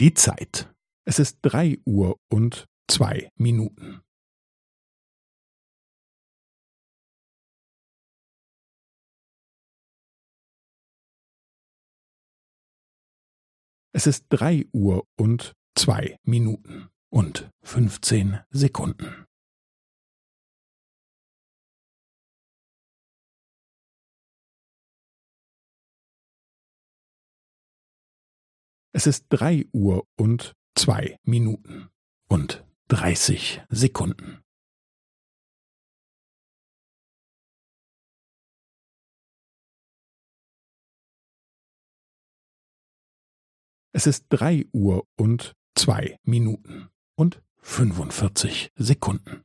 Die Zeit. Es ist drei Uhr und zwei Minuten. Es ist drei Uhr und zwei Minuten und fünfzehn Sekunden. Es ist drei Uhr und zwei Minuten und dreißig Sekunden. Es ist drei Uhr und zwei Minuten und fünfundvierzig Sekunden.